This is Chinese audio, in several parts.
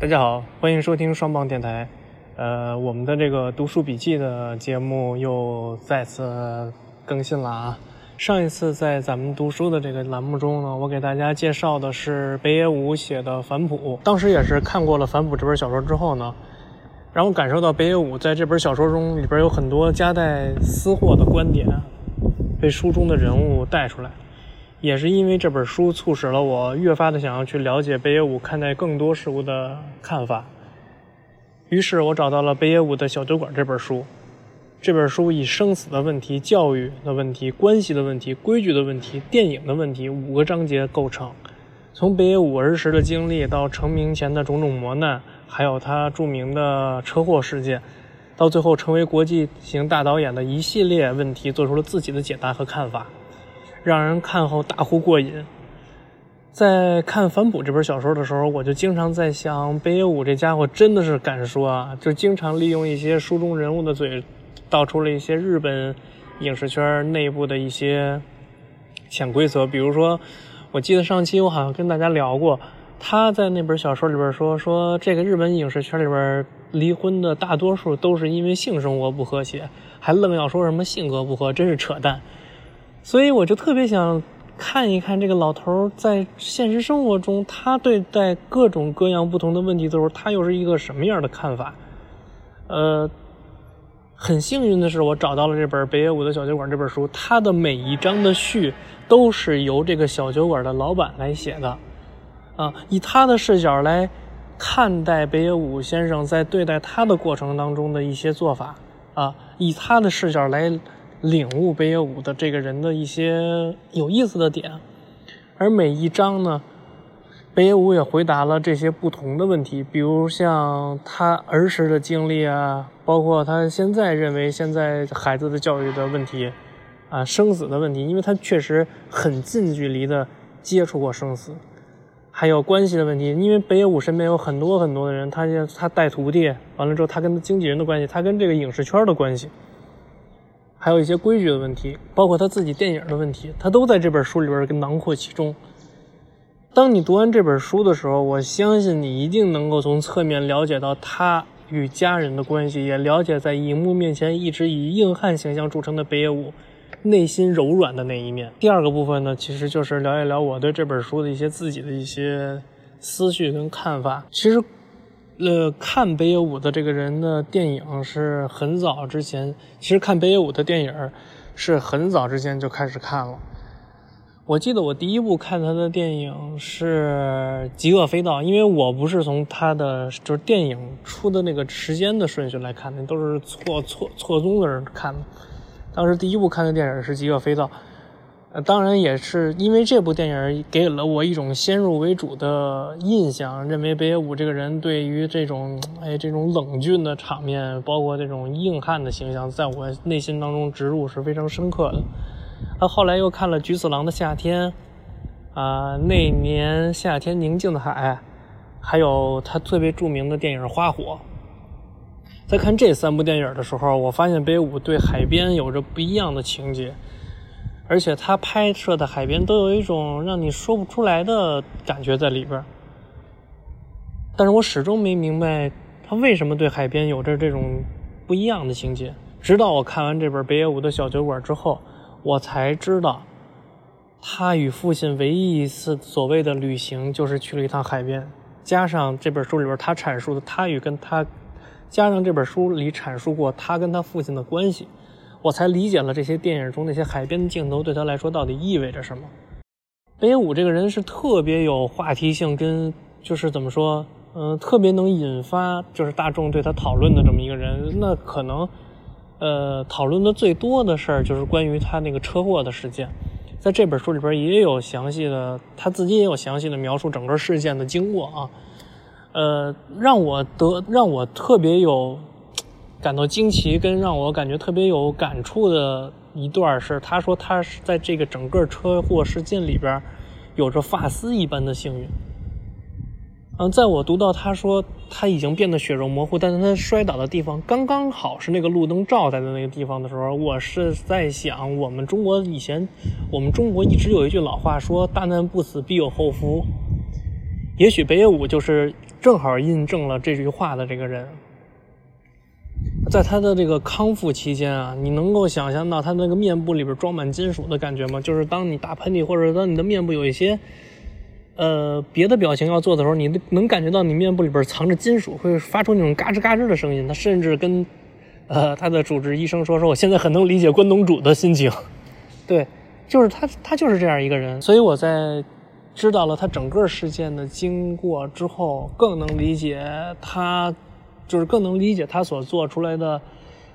大家好，欢迎收听双棒电台。呃，我们的这个读书笔记的节目又再次更新了啊。上一次在咱们读书的这个栏目中呢，我给大家介绍的是北野武写的《反哺》。当时也是看过了《反哺》这本小说之后呢，让我感受到北野武在这本小说中里边有很多夹带私货的观点，被书中的人物带出来。也是因为这本书促使了我越发的想要去了解北野武看待更多事物的看法。于是我找到了北野武的《小酒馆》这本书。这本书以生死的问题、教育的问题、关系的问题、规矩的问题、电影的问题五个章节构成。从北野武儿时的经历到成名前的种种磨难，还有他著名的车祸事件，到最后成为国际型大导演的一系列问题，做出了自己的解答和看法。让人看后大呼过瘾。在看《反哺》这本小说的时候，我就经常在想，北野武这家伙真的是敢说啊！就经常利用一些书中人物的嘴，道出了一些日本影视圈内部的一些潜规则。比如说，我记得上期我好像跟大家聊过，他在那本小说里边说，说这个日本影视圈里边离婚的大多数都是因为性生活不和谐，还愣要说什么性格不合，真是扯淡。所以我就特别想看一看这个老头在现实生活中，他对待各种各样不同的问题的时候，他又是一个什么样的看法？呃，很幸运的是，我找到了这本北野武的小酒馆这本书，它的每一章的序都是由这个小酒馆的老板来写的，啊，以他的视角来看待北野武先生在对待他的过程当中的一些做法，啊，以他的视角来。领悟北野武的这个人的一些有意思的点，而每一章呢，北野武也回答了这些不同的问题，比如像他儿时的经历啊，包括他现在认为现在孩子的教育的问题，啊，生死的问题，因为他确实很近距离的接触过生死，还有关系的问题，因为北野武身边有很多很多的人，他他带徒弟，完了之后他跟经纪人的关系，他跟这个影视圈的关系。还有一些规矩的问题，包括他自己电影的问题，他都在这本书里边跟囊括其中。当你读完这本书的时候，我相信你一定能够从侧面了解到他与家人的关系，也了解在荧幕面前一直以硬汉形象著称的北野武内心柔软的那一面。第二个部分呢，其实就是聊一聊我对这本书的一些自己的一些思绪跟看法。其实。呃，看北野武的这个人的电影是很早之前，其实看北野武的电影是很早之前就开始看了。我记得我第一部看他的电影是《极恶飞盗》，因为我不是从他的就是电影出的那个时间的顺序来看的，都是错错错综的人看的。当时第一部看的电影是《极恶飞盗》。呃，当然也是因为这部电影给了我一种先入为主的印象，认为北野武这个人对于这种哎这种冷峻的场面，包括这种硬汉的形象，在我内心当中植入是非常深刻的。他后来又看了菊次郎的夏天，啊，那年夏天宁静的海，还有他特别著名的电影《花火》。在看这三部电影的时候，我发现北野武对海边有着不一样的情节。而且他拍摄的海边都有一种让你说不出来的感觉在里边但是我始终没明白他为什么对海边有着这种不一样的情节。直到我看完这本北野武的小酒馆之后，我才知道，他与父亲唯一一次所谓的旅行就是去了一趟海边。加上这本书里边他阐述的他与跟他，加上这本书里阐述过他跟他父亲的关系。我才理解了这些电影中那些海边的镜头对他来说到底意味着什么。北野武这个人是特别有话题性，跟就是怎么说，嗯，特别能引发就是大众对他讨论的这么一个人。那可能，呃，讨论的最多的事儿就是关于他那个车祸的事件，在这本书里边也有详细的，他自己也有详细的描述整个事件的经过啊。呃，让我得让我特别有。感到惊奇跟让我感觉特别有感触的一段是，他说他是在这个整个车祸事件里边，有着发丝一般的幸运。嗯，在我读到他说他已经变得血肉模糊，但是他摔倒的地方刚刚好是那个路灯照在的那个地方的时候，我是在想，我们中国以前，我们中国一直有一句老话说“大难不死必有后福”，也许北野武就是。正好印证了这句话的这个人。在他的这个康复期间啊，你能够想象到他那个面部里边装满金属的感觉吗？就是当你打喷嚏或者当你的面部有一些呃别的表情要做的时候，你能感觉到你面部里边藏着金属，会发出那种嘎吱嘎吱的声音。他甚至跟呃他的主治医生说：“说我现在很能理解关东煮的心情。”对，就是他，他就是这样一个人。所以我在知道了他整个事件的经过之后，更能理解他。就是更能理解他所做出来的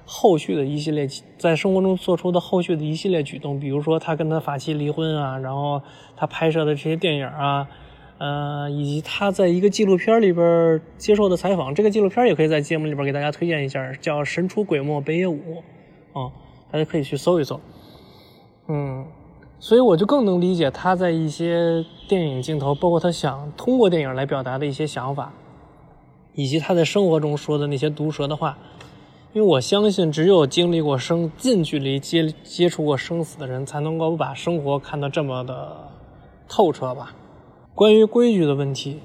后续的一系列在生活中做出的后续的一系列举动，比如说他跟他法妻离婚啊，然后他拍摄的这些电影啊，呃，以及他在一个纪录片里边接受的采访。这个纪录片也可以在节目里边给大家推荐一下，叫《神出鬼没北野武》啊，大家可以去搜一搜。嗯，所以我就更能理解他在一些电影镜头，包括他想通过电影来表达的一些想法。以及他在生活中说的那些毒舌的话，因为我相信，只有经历过生近距离接接触过生死的人，才能够把生活看得这么的透彻吧。关于规矩的问题，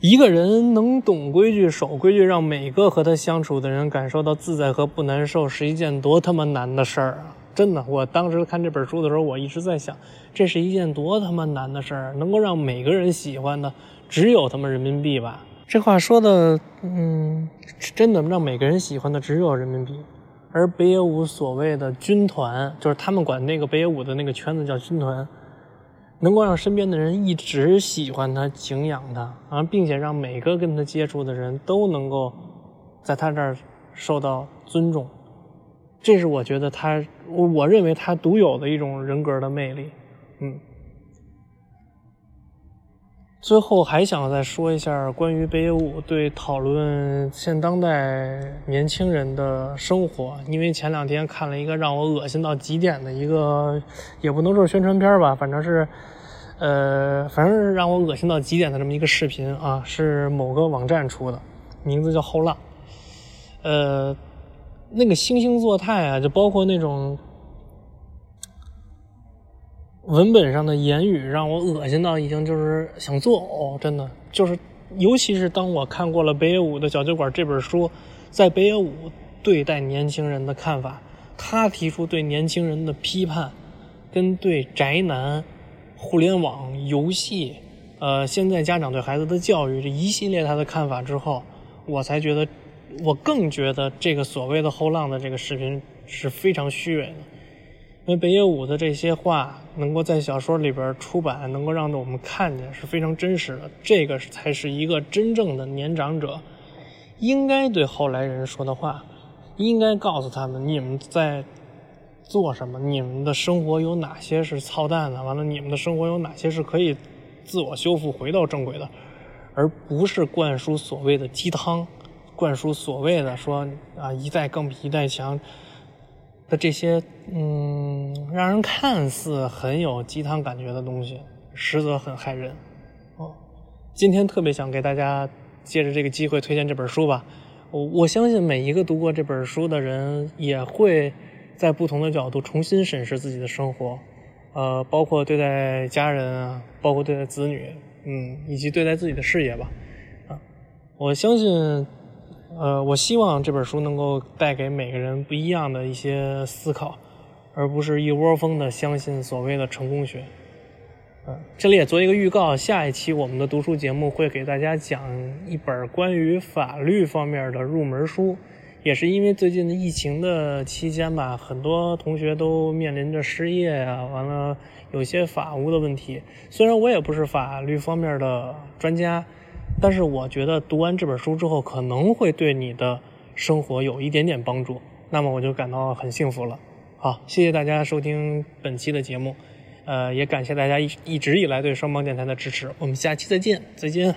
一个人能懂规矩、守规矩，让每个和他相处的人感受到自在和不难受，是一件多他妈难的事儿啊！真的，我当时看这本书的时候，我一直在想，这是一件多他妈难的事儿，能够让每个人喜欢的，只有他妈人民币吧。这话说的，嗯，真的让每个人喜欢的只有人民币，而北野武所谓的军团，就是他们管那个北野武的那个圈子叫军团，能够让身边的人一直喜欢他、敬仰他啊，并且让每个跟他接触的人都能够在他这儿受到尊重，这是我觉得他，我我认为他独有的一种人格的魅力，嗯。最后还想再说一下关于北野武对讨论现当代年轻人的生活，因为前两天看了一个让我恶心到极点的一个，也不能说宣传片吧，反正是，呃，反正是让我恶心到极点的这么一个视频啊，是某个网站出的，名字叫后浪，呃，那个惺惺作态啊，就包括那种。文本上的言语让我恶心到已经就是想作呕，真的就是，尤其是当我看过了北野武的《小酒馆》这本书，在北野武对待年轻人的看法，他提出对年轻人的批判，跟对宅男、互联网游戏，呃，现在家长对孩子的教育这一系列他的看法之后，我才觉得，我更觉得这个所谓的后浪的这个视频是非常虚伪的。因为北野武的这些话能够在小说里边出版，能够让我们看见是非常真实的。这个才是一个真正的年长者应该对后来人说的话，应该告诉他们你们在做什么，你们的生活有哪些是操蛋的，完了你们的生活有哪些是可以自我修复、回到正轨的，而不是灌输所谓的鸡汤，灌输所谓的说啊一代更比一代强。的这些，嗯，让人看似很有鸡汤感觉的东西，实则很害人。哦，今天特别想给大家借着这个机会推荐这本书吧。我我相信每一个读过这本书的人，也会在不同的角度重新审视自己的生活，呃，包括对待家人啊，包括对待子女，嗯，以及对待自己的事业吧。啊，我相信。呃，我希望这本书能够带给每个人不一样的一些思考，而不是一窝蜂的相信所谓的成功学。嗯，这里也做一个预告，下一期我们的读书节目会给大家讲一本关于法律方面的入门书，也是因为最近的疫情的期间吧，很多同学都面临着失业呀，完了有些法务的问题。虽然我也不是法律方面的专家。但是我觉得读完这本书之后，可能会对你的生活有一点点帮助，那么我就感到很幸福了。好，谢谢大家收听本期的节目，呃，也感谢大家一一直以来对双方电台的支持。我们下期再见，再见。